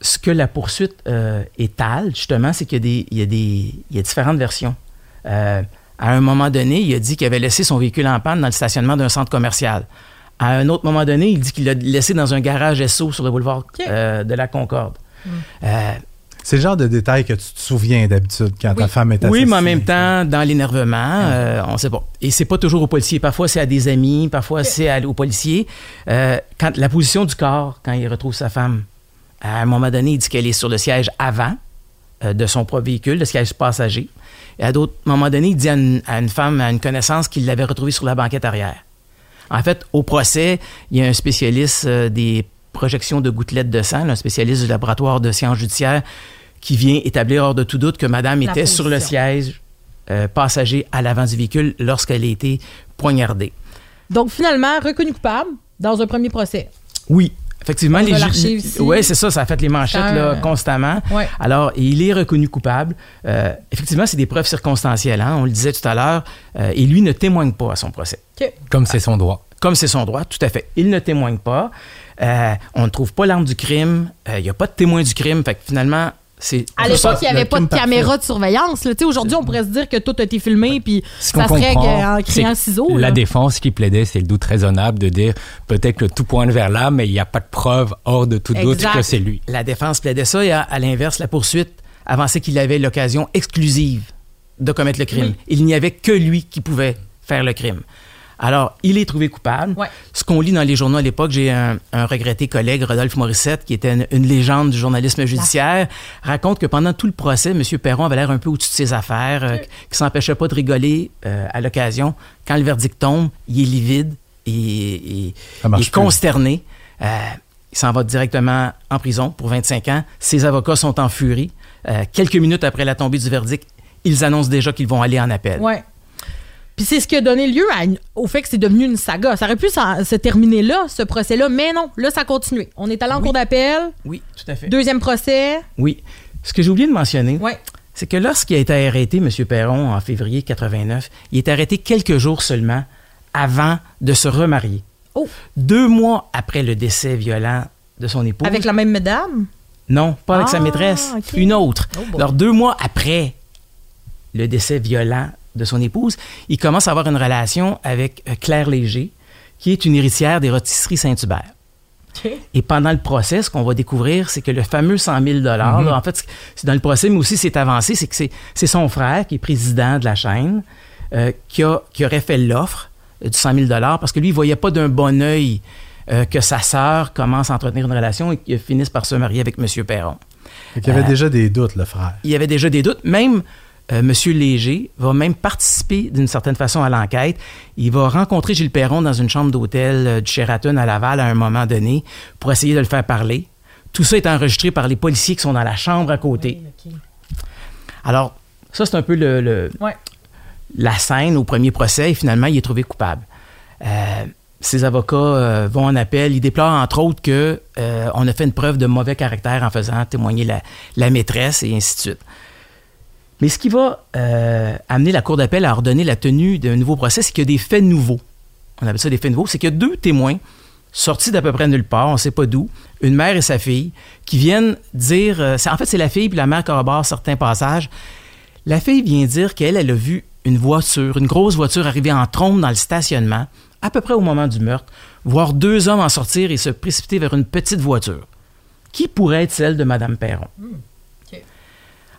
ce que la poursuite euh, étale, justement, c'est qu'il y a, des, il y a, des, il y a différentes versions. Euh, à un moment donné, il a dit qu'il avait laissé son véhicule en panne dans le stationnement d'un centre commercial. À un autre moment donné, il dit qu'il l'a laissé dans un garage SO sur le boulevard euh, de la Concorde. Euh, C'est le genre de détail que tu te souviens d'habitude quand ta Oui. femme est oui, assassinée. mais en même temps, dans l'énervement, euh, on sait pas. Et c'est pas toujours au policier. Parfois, c'est à des amis, parfois, c'est à- au policier. Euh, quand la position du corps, quand il retrouve sa femme, à un moment donné, il dit qu'elle est sur le siège avant euh, de son propre véhicule, le siège passager. Et à d'autres moments donnés, il dit à une, à une femme, à une connaissance, qu'il l'avait retrouvée sur la banquette arrière. En fait, au procès, il y a un spécialiste euh, des projections de gouttelettes de sang, un spécialiste du laboratoire de sciences judiciaires, qui vient établir hors de tout doute que madame La était sur le siège euh, passager à l'avant du véhicule lorsqu'elle a été poignardée. Donc, finalement, reconnu coupable dans un premier procès. Oui. Effectivement, les a ju- l'archive ici. Oui, c'est ça, ça a fait les manchettes Un- là, constamment. Ouais. Alors, il est reconnu coupable. Euh, effectivement, c'est des preuves circonstancielles, hein, on le disait tout à l'heure, euh, et lui ne témoigne pas à son procès. Comme c'est son droit. Comme c'est son droit, tout à fait. Il ne témoigne pas. Euh, on ne trouve pas l'arme du crime. Euh, Il n'y a pas de témoin du crime. Fait que finalement, c'est. À l'époque, il n'y avait pas de parfait. caméra de surveillance. là. Tu sais, Aujourd'hui, on pourrait se dire que tout a été filmé, puis Ce ça qu'on serait euh, en criant que ciseaux. La là. défense qui plaidait, c'est le doute raisonnable de dire peut-être que tout pointe vers là, mais il n'y a pas de preuve hors de tout doute Exact. que c'est lui. La défense plaidait ça et à, à l'inverse, la poursuite avançait qu'il avait l'occasion exclusive de commettre le crime. Oui. Il n'y avait que lui qui pouvait faire le crime. Alors, il est trouvé coupable. Ouais. Ce qu'on lit dans les journaux à l'époque, j'ai un, un regretté collègue, Rodolphe Morissette, qui était une, une légende du journalisme judiciaire, raconte que pendant tout le procès, M. Perron avait l'air un peu au-dessus de ses affaires, euh, qui s'empêchait pas de rigoler euh, à l'occasion. Quand le verdict tombe, il est livide il est consterné. Euh, il s'en va directement en prison pour 25 ans. Ses avocats sont en furie. Euh, quelques minutes après la tombée du verdict, ils annoncent déjà qu'ils vont aller en appel. Ouais. Puis c'est ce qui a donné lieu à une- au fait que c'est devenu une saga. Ça aurait pu se terminer là, ce procès-là, mais non, là, ça a continué. On est allé en Oui. cour d'appel, Oui, tout à fait. deuxième procès. Oui. Ce que j'ai oublié de mentionner, Ouais. c'est que lorsqu'il a été arrêté, M. Perron, en février 89, il est arrêté quelques jours seulement avant de se remarier. Oh. Deux mois après le décès violent de son épouse. Avec la même madame? Non, pas avec sa Ah, maîtresse, une autre. Oh. Alors, deux mois après le décès violent de son épouse, il commence à avoir une relation avec euh, Claire Léger, qui est une héritière des rôtisseries Saint-Hubert. Et pendant le procès, ce qu'on va découvrir, c'est que le fameux 100 000 là, en fait, c'est dans le procès, mais aussi c'est avancé, c'est que c'est, c'est son frère, qui est président de la chaîne, euh, qui, a, qui aurait fait l'offre euh, du 100 000 parce que lui, il voyait pas d'un bon œil euh, que sa sœur commence à entretenir une relation et qu'il finisse par se marier avec M. Perron. Qu'il y avait Euh, déjà des doutes, le frère. Il y avait déjà des doutes. Même euh, M. Léger va même participer d'une certaine façon à l'enquête. Il va rencontrer Gilles Perron dans une chambre d'hôtel euh, du Sheraton à Laval à un moment donné pour essayer de le faire parler. Tout ça est enregistré par les policiers qui sont dans la chambre à côté. Alors, ça, c'est un peu le, le- Ouais. la scène au premier procès et finalement, il est trouvé coupable. Euh, ses avocats euh, vont en appel. Ils déplorent entre autres que euh, on a fait une preuve de mauvais caractère en faisant témoigner la, la maîtresse et ainsi de suite. Mais ce qui va euh, amener la Cour d'appel à ordonner la tenue d'un nouveau procès, c'est qu'il y a des faits nouveaux. On appelle ça des faits nouveaux. C'est qu'il y a deux témoins sortis d'à peu près nulle part, on ne sait pas d'où, une mère et sa fille, qui viennent dire. euh, en fait, c'est la fille, puis la mère corrobore certains passages. La fille vient dire qu'elle, elle a vu une voiture, une grosse voiture arriver en trombe dans le stationnement, à peu près au moment du meurtre, voir deux hommes en sortir et se précipiter vers une petite voiture, qui pourrait être celle de Mme Perron?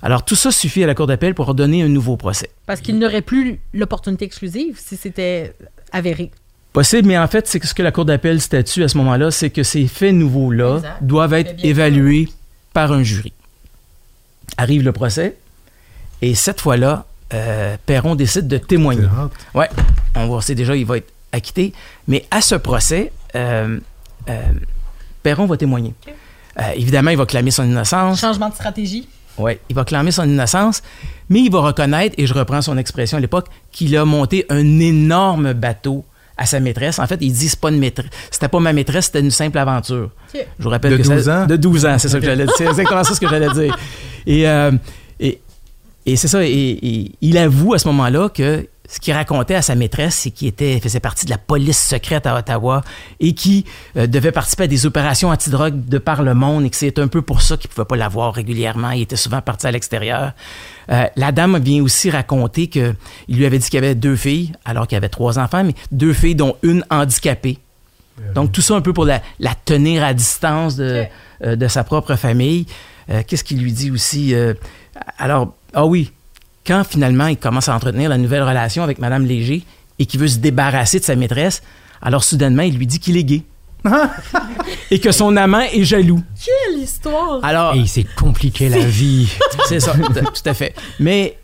Alors, tout ça suffit à la Cour d'appel pour ordonner un nouveau procès. Parce qu'il n'aurait plus l'opportunité exclusive si c'était avéré. Possible, mais en fait, c'est que ce que la Cour d'appel statue à ce moment-là, c'est que ces faits nouveaux-là doivent être bien évalués par un jury. Arrive le procès, et cette fois-là, euh, Perron décide de témoigner. Ouais, on va sait déjà, il va être acquitté. Mais à ce procès, euh, euh, Perron va témoigner. Euh, évidemment, il va clamer son innocence. Changement de stratégie. Ouais, il va clamer son innocence, mais il va reconnaître, et je reprends son expression à l'époque, qu'il a monté un énorme bateau à sa maîtresse. En fait, il dit c'est pas une maîtresse, c'était pas ma maîtresse, c'était une simple aventure. Je vous rappelle De que ça- 12 ans? De 12 ans, c'est ça que j'allais dire. C'est exactement ça ce que j'allais dire. Et, euh, et, et c'est ça. Et, et il avoue à ce moment-là que ce qu'il racontait à sa maîtresse, c'est qu'il était, faisait partie de la police secrète à Ottawa et qui euh, devait participer à des opérations antidrogue de par le monde et que c'est un peu pour ça qu'il ne pouvait pas la voir régulièrement. Il était souvent parti à l'extérieur. Euh, la dame vient aussi raconter qu'il lui avait dit qu'il y avait deux filles, alors qu'il y avait trois enfants, mais deux filles, dont une handicapée. Donc, tout ça un peu pour la, la tenir à distance de, euh, de sa propre famille. Euh, Qu'est-ce qu'il lui dit aussi? Euh, alors, ah oui, quand finalement il commence à entretenir la nouvelle relation avec Madame Léger et qu'il veut se débarrasser de sa maîtresse, alors soudainement, il lui dit qu'il est gay. et que son amant est jaloux. Quelle histoire! Alors, Et il s'est compliqué la vie. c'est ça, tout à- fait. Mais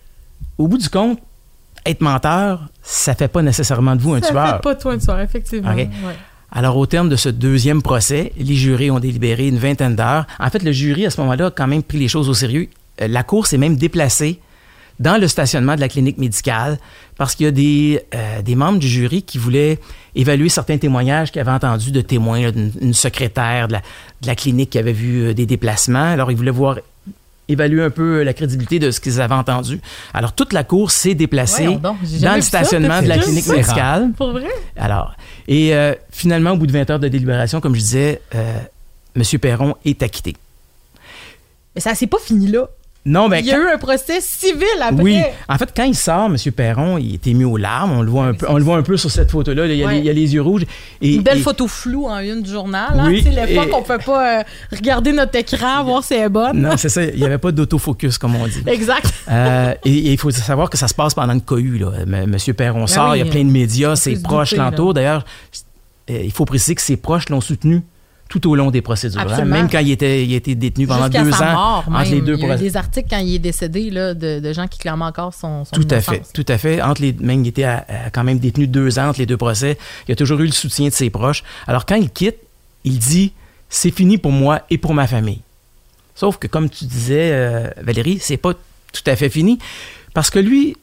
au bout du compte, être menteur, ça fait pas nécessairement de vous un Ça tueur. fait pas toi une soirée, effectivement. Ouais. Alors, au terme de ce deuxième procès, les jurés ont délibéré une vingtaine d'heures. En fait, le jury, à ce moment-là, a quand même pris les choses au sérieux. Euh, La cour s'est même déplacée dans le stationnement de la clinique médicale parce qu'il y a des, euh, des membres du jury qui voulaient évaluer certains témoignages qu'ils avaient entendus de témoins, là, d'une une secrétaire de la, de la clinique qui avait vu euh, des déplacements. Alors, ils voulaient voir évaluer un peu la crédibilité de ce qu'ils avaient entendu. Alors, toute la cour s'est déplacée donc, dans le ça, stationnement de la clinique médicale. Pour vrai? Alors, et euh, finalement, au bout de 20 heures de délibération, comme je disais, euh, M. Perron est acquitté. Mais ça, c'est pas fini là. Non, ben, Il y a quand- eu un procès civil après. oui. En fait, quand il sort, M. Perron, il était mis aux larmes. On le voit un peu, on le voit un peu sur cette photo-là. là. Il, y a Ouais. les, il y a les yeux rouges. Et, Une belle et- photo floue en une du journal. Hein? Oui, sais, l'époque, et- on peut pas euh, regarder notre écran, voir si elle est bonne. Non, c'est ça. Il n'y avait pas d'autofocus, comme on dit. Exact. Euh, et, il faut savoir que ça se passe pendant une cohue. Là. M. Perron sort, Ben oui, il y a plein de médias, ses se proches l'entourent. D'ailleurs, euh, il faut préciser que ses proches l'ont soutenu tout au long des procédures. hein. Absolument. Même quand il était, il été détenu pendant Jusqu'à deux sa ans mort, entre même. les deux Il y a eu des articles quand il est décédé là, de, de gens qui clament encore son, son Tout à fait, tout à fait. Entre les, même il était à- à quand même détenu deux ans entre les deux procès. Il a toujours eu le soutien de ses proches. Alors quand il quitte, il dit c'est fini pour moi et pour ma famille. Sauf que comme tu disais, euh, Valérie, c'est pas tout à fait fini parce que lui,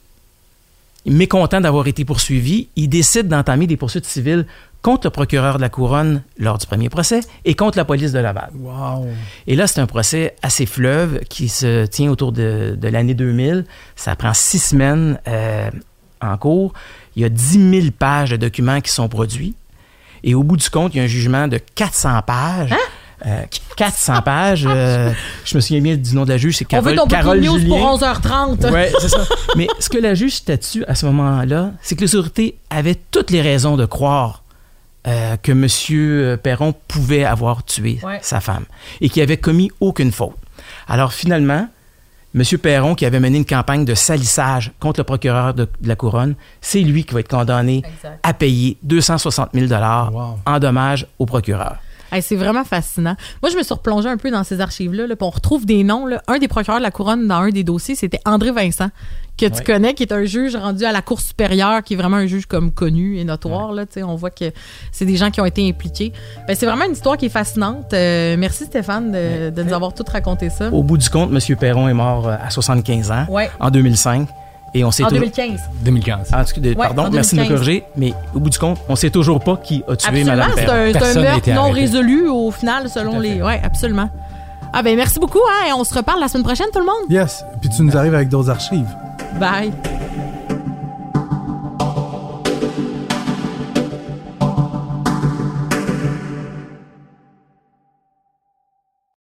mécontent d'avoir été poursuivi, il décide d'entamer des poursuites civiles contre le procureur de la couronne lors du premier procès et contre la police de Laval. Wow. Et là, c'est un procès assez fleuve qui se tient autour de, de l'année 2000. Ça prend six semaines euh, en cours. Il y a 10 000 pages de documents qui sont produits. Et au bout du compte, il y a un jugement de 400 pages. Euh, 400 pages. euh, je me souviens bien du nom de la juge, c'est On veut Carole, Carole news Julien. pour 11h30. Ouais, c'est ça. Mais ce que la juge statue à ce moment-là, c'est que les autorités avaient toutes les raisons de croire euh, que M. Perron pouvait avoir tué Ouais. sa femme et qu'il avait commis aucune faute. Alors finalement, M. Perron, qui avait mené une campagne de salissage contre le procureur de, de la Couronne, c'est lui qui va être condamné Exact. à payer 260 000 Wow. en dommages au procureur. Hey, c'est vraiment fascinant. Moi, je me suis replongée un peu dans ces archives-là. Là, on retrouve des noms. là. Un des procureurs de la couronne dans un des dossiers, c'était André Vincent, que tu Ouais. connais, qui est un juge rendu à la Cour supérieure, qui est vraiment un juge comme connu et notoire. Là, on voit que c'est des gens qui ont été impliqués. Ben, c'est vraiment une histoire qui est fascinante. Euh, merci Stéphane de, de nous avoir tout raconté ça. Au bout du compte, M. Perron est mort euh, à 75 ans en 2005 Et on sait En tou- 2015. 2015. Ah, excuse- pardon, en merci de me 2015. corriger, mais au bout du compte, on sait toujours pas qui a tué Absolument, Mme c'est Perron. un, c'est un meurtre non arrêté. résolu au final, selon les. Oui, absolument. Ah ben merci beaucoup, hein, et on se reparle la semaine prochaine, tout le monde. Yes. Puis tu nous arrives avec d'autres archives. Bye.